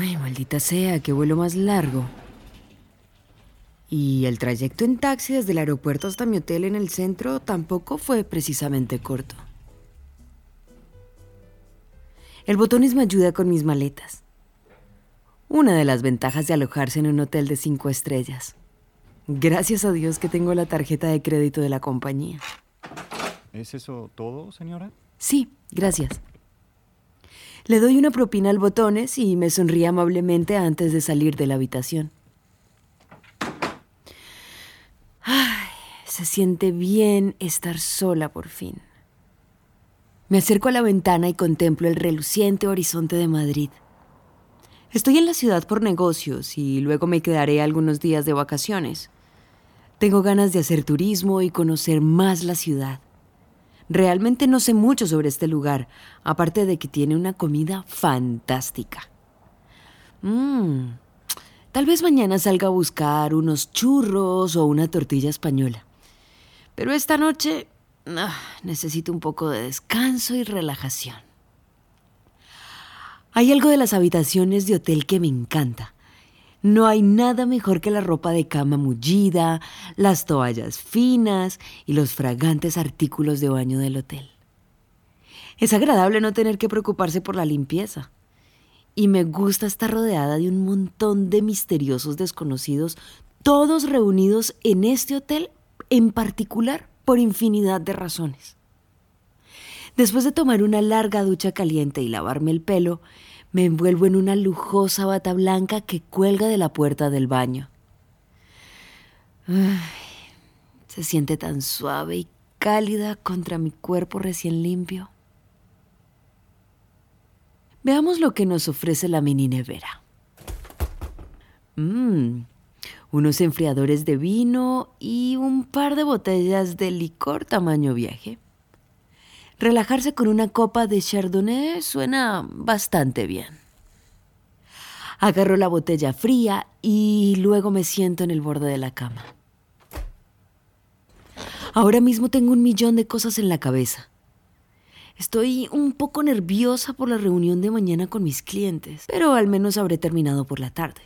Ay, maldita sea, qué vuelo más largo. Y el trayecto en taxi desde el aeropuerto hasta mi hotel en el centro tampoco fue precisamente corto. El botones me ayuda con mis maletas. Una de las ventajas de alojarse en un hotel de cinco estrellas. Gracias a Dios que tengo la tarjeta de crédito de la compañía. ¿Es eso todo, señora? Sí, gracias. Le doy una propina al botones y me sonríe amablemente antes de salir de la habitación. Ay, se siente bien estar sola por fin. Me acerco a la ventana y contemplo el reluciente horizonte de Madrid. Estoy en la ciudad por negocios y luego me quedaré algunos días de vacaciones. Tengo ganas de hacer turismo y conocer más la ciudad. Realmente no sé mucho sobre este lugar, aparte de que tiene una comida fantástica. Mmm, tal vez mañana salga a buscar unos churros o una tortilla española. Pero esta noche ah, necesito un poco de descanso y relajación. Hay algo de las habitaciones de hotel que me encanta. No hay nada mejor que la ropa de cama mullida, las toallas finas y los fragantes artículos de baño del hotel. Es agradable no tener que preocuparse por la limpieza. Y me gusta estar rodeada de un montón de misteriosos desconocidos, todos reunidos en este hotel en particular por infinidad de razones. Después de tomar una larga ducha caliente y lavarme el pelo, me envuelvo en una lujosa bata blanca que cuelga de la puerta del baño. se siente tan suave y cálida contra mi cuerpo recién limpio. Veamos lo que nos ofrece la mini nevera. Mmm, unos enfriadores de vino y un par de botellas de licor tamaño viaje. Relajarse con una copa de Chardonnay suena bastante bien. Agarro la botella fría y luego me siento en el borde de la cama. Ahora mismo tengo un millón de cosas en la cabeza. Estoy un poco nerviosa por la reunión de mañana con mis clientes, pero al menos habré terminado por la tarde.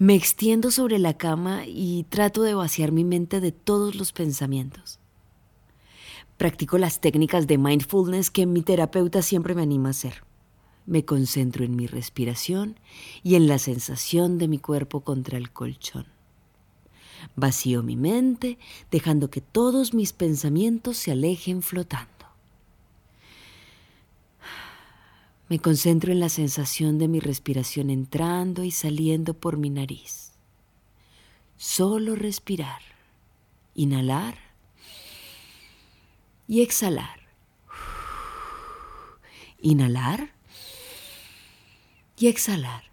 Me extiendo sobre la cama y trato de vaciar mi mente de todos los pensamientos. Practico las técnicas de mindfulness que mi terapeuta siempre me anima a hacer. Me concentro en mi respiración y en la sensación de mi cuerpo contra el colchón. Vacío mi mente, dejando que todos mis pensamientos se alejen flotando. Me concentro en la sensación de mi respiración entrando y saliendo por mi nariz. Solo respirar. Inhalar y exhalar. Inhalar y exhalar.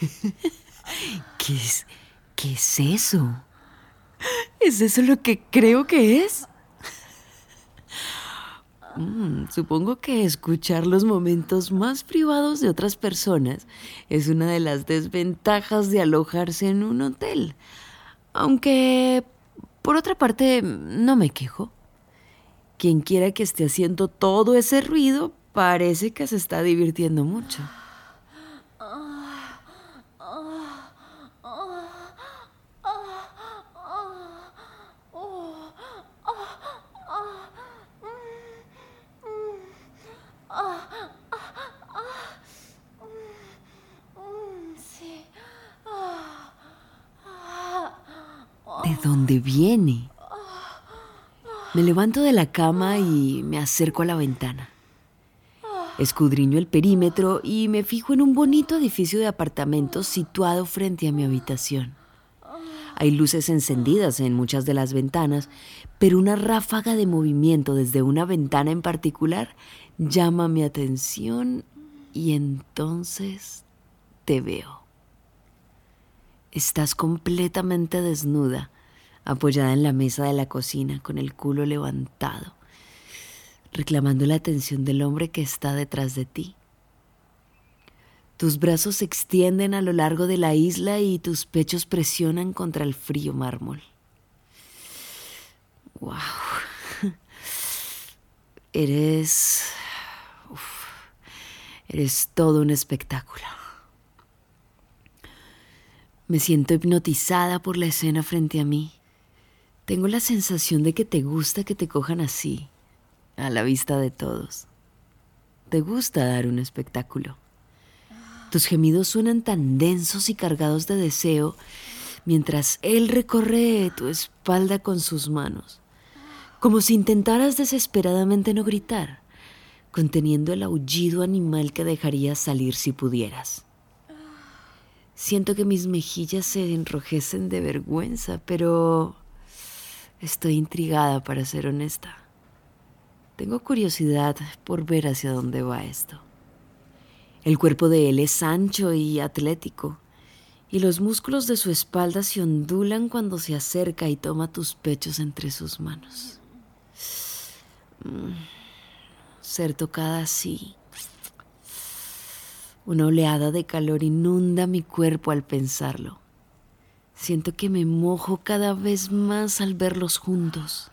¿Qué es, ¿Qué es eso? ¿Es eso lo que creo que es? Mm, supongo que escuchar los momentos más privados de otras personas es una de las desventajas de alojarse en un hotel. Aunque, por otra parte, no me quejo. Quien quiera que esté haciendo todo ese ruido parece que se está divirtiendo mucho. ¿De dónde viene? Me levanto de la cama y me acerco a la ventana. Escudriño el perímetro y me fijo en un bonito edificio de apartamentos situado frente a mi habitación. Hay luces encendidas en muchas de las ventanas, pero una ráfaga de movimiento desde una ventana en particular llama mi atención y entonces te veo. Estás completamente desnuda, apoyada en la mesa de la cocina con el culo levantado, reclamando la atención del hombre que está detrás de ti. Tus brazos se extienden a lo largo de la isla y tus pechos presionan contra el frío mármol. ¡Wow! Eres... eres todo un espectáculo. Me siento hipnotizada por la escena frente a mí. Tengo la sensación de que te gusta que te cojan así, a la vista de todos. Te gusta dar un espectáculo. Tus gemidos suenan tan densos y cargados de deseo mientras él recorre tu espalda con sus manos, como si intentaras desesperadamente no gritar, conteniendo el aullido animal que dejarías salir si pudieras. Siento que mis mejillas se enrojecen de vergüenza, pero estoy intrigada para ser honesta. Tengo curiosidad por ver hacia dónde va esto. El cuerpo de él es ancho y atlético, y los músculos de su espalda se ondulan cuando se acerca y toma tus pechos entre sus manos. Mm, ser tocada así. Una oleada de calor inunda mi cuerpo al pensarlo. Siento que me mojo cada vez más al verlos juntos.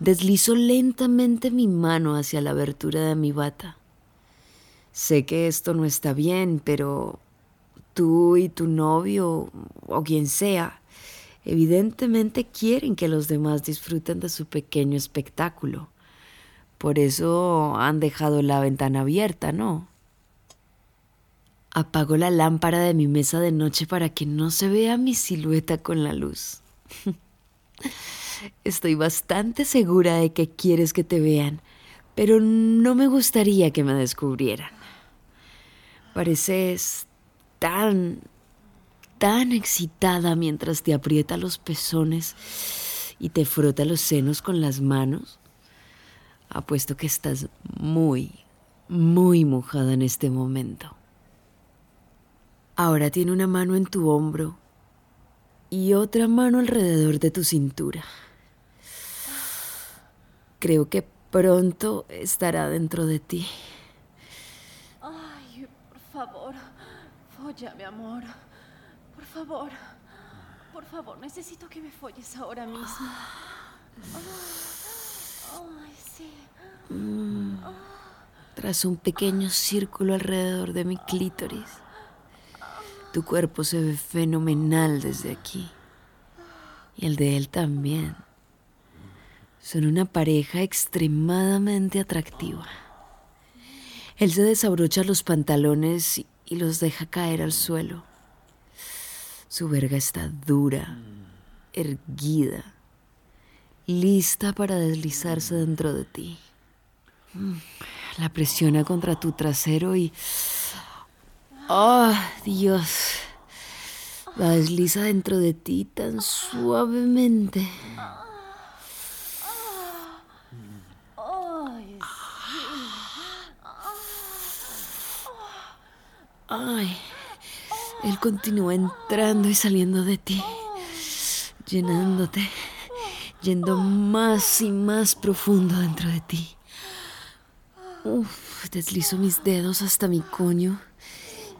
Deslizo lentamente mi mano hacia la abertura de mi bata sé que esto no está bien, pero tú y tu novio o quien sea, evidentemente quieren que los demás disfruten de su pequeño espectáculo. Por eso han dejado la ventana abierta, ¿no? Apago la lámpara de mi mesa de noche para que no se vea mi silueta con la luz. Estoy bastante segura de que quieres que te vean, pero no me gustaría que me descubrieran. Pareces tan, tan excitada mientras te aprieta los pezones y te frota los senos con las manos. Apuesto que estás muy, muy mojada en este momento. Ahora tiene una mano en tu hombro y otra mano alrededor de tu cintura. Creo que pronto estará dentro de ti. Por favor, folla, mi amor. Por favor, por favor, necesito que me folles ahora mismo. Ay, sí. Mm. Tras un pequeño círculo alrededor de mi clítoris, tu cuerpo se ve fenomenal desde aquí. Y el de él también. Son una pareja extremadamente atractiva. Él se desabrocha los pantalones y los deja caer al suelo. Su verga está dura, erguida, lista para deslizarse dentro de ti. La presiona contra tu trasero y... ¡Oh, Dios! La desliza dentro de ti tan suavemente. Ay, él continúa entrando y saliendo de ti, llenándote, yendo más y más profundo dentro de ti. Uf, deslizo mis dedos hasta mi coño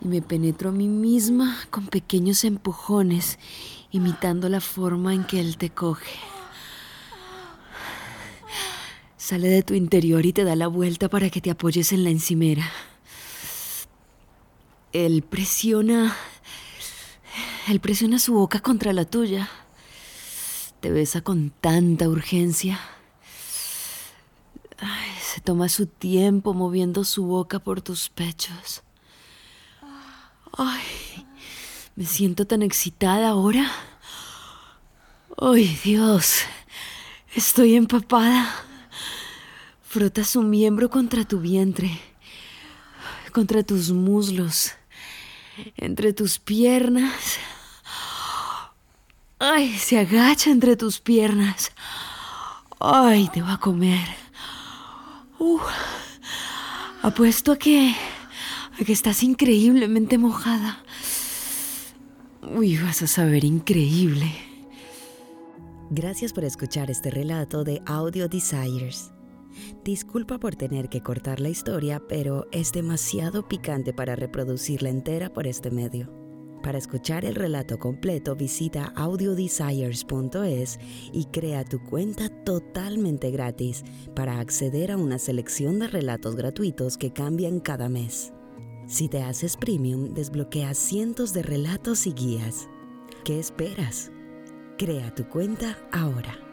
y me penetro a mí misma con pequeños empujones, imitando la forma en que él te coge. Sale de tu interior y te da la vuelta para que te apoyes en la encimera. Él presiona. Él presiona su boca contra la tuya. Te besa con tanta urgencia. se toma su tiempo moviendo su boca por tus pechos. Ay, me siento tan excitada ahora. Ay, Dios, estoy empapada. Frota su miembro contra tu vientre, contra tus muslos entre tus piernas. Ay, se agacha entre tus piernas. Ay, te va a comer. Uh, apuesto a que, que estás increíblemente mojada. Uy, vas a saber increíble. Gracias por escuchar este relato de Audio Desires. Disculpa por tener que cortar la historia, pero es demasiado picante para reproducirla entera por este medio. Para escuchar el relato completo visita audiodesires.es y crea tu cuenta totalmente gratis para acceder a una selección de relatos gratuitos que cambian cada mes. Si te haces premium, desbloqueas cientos de relatos y guías. ¿Qué esperas? Crea tu cuenta ahora.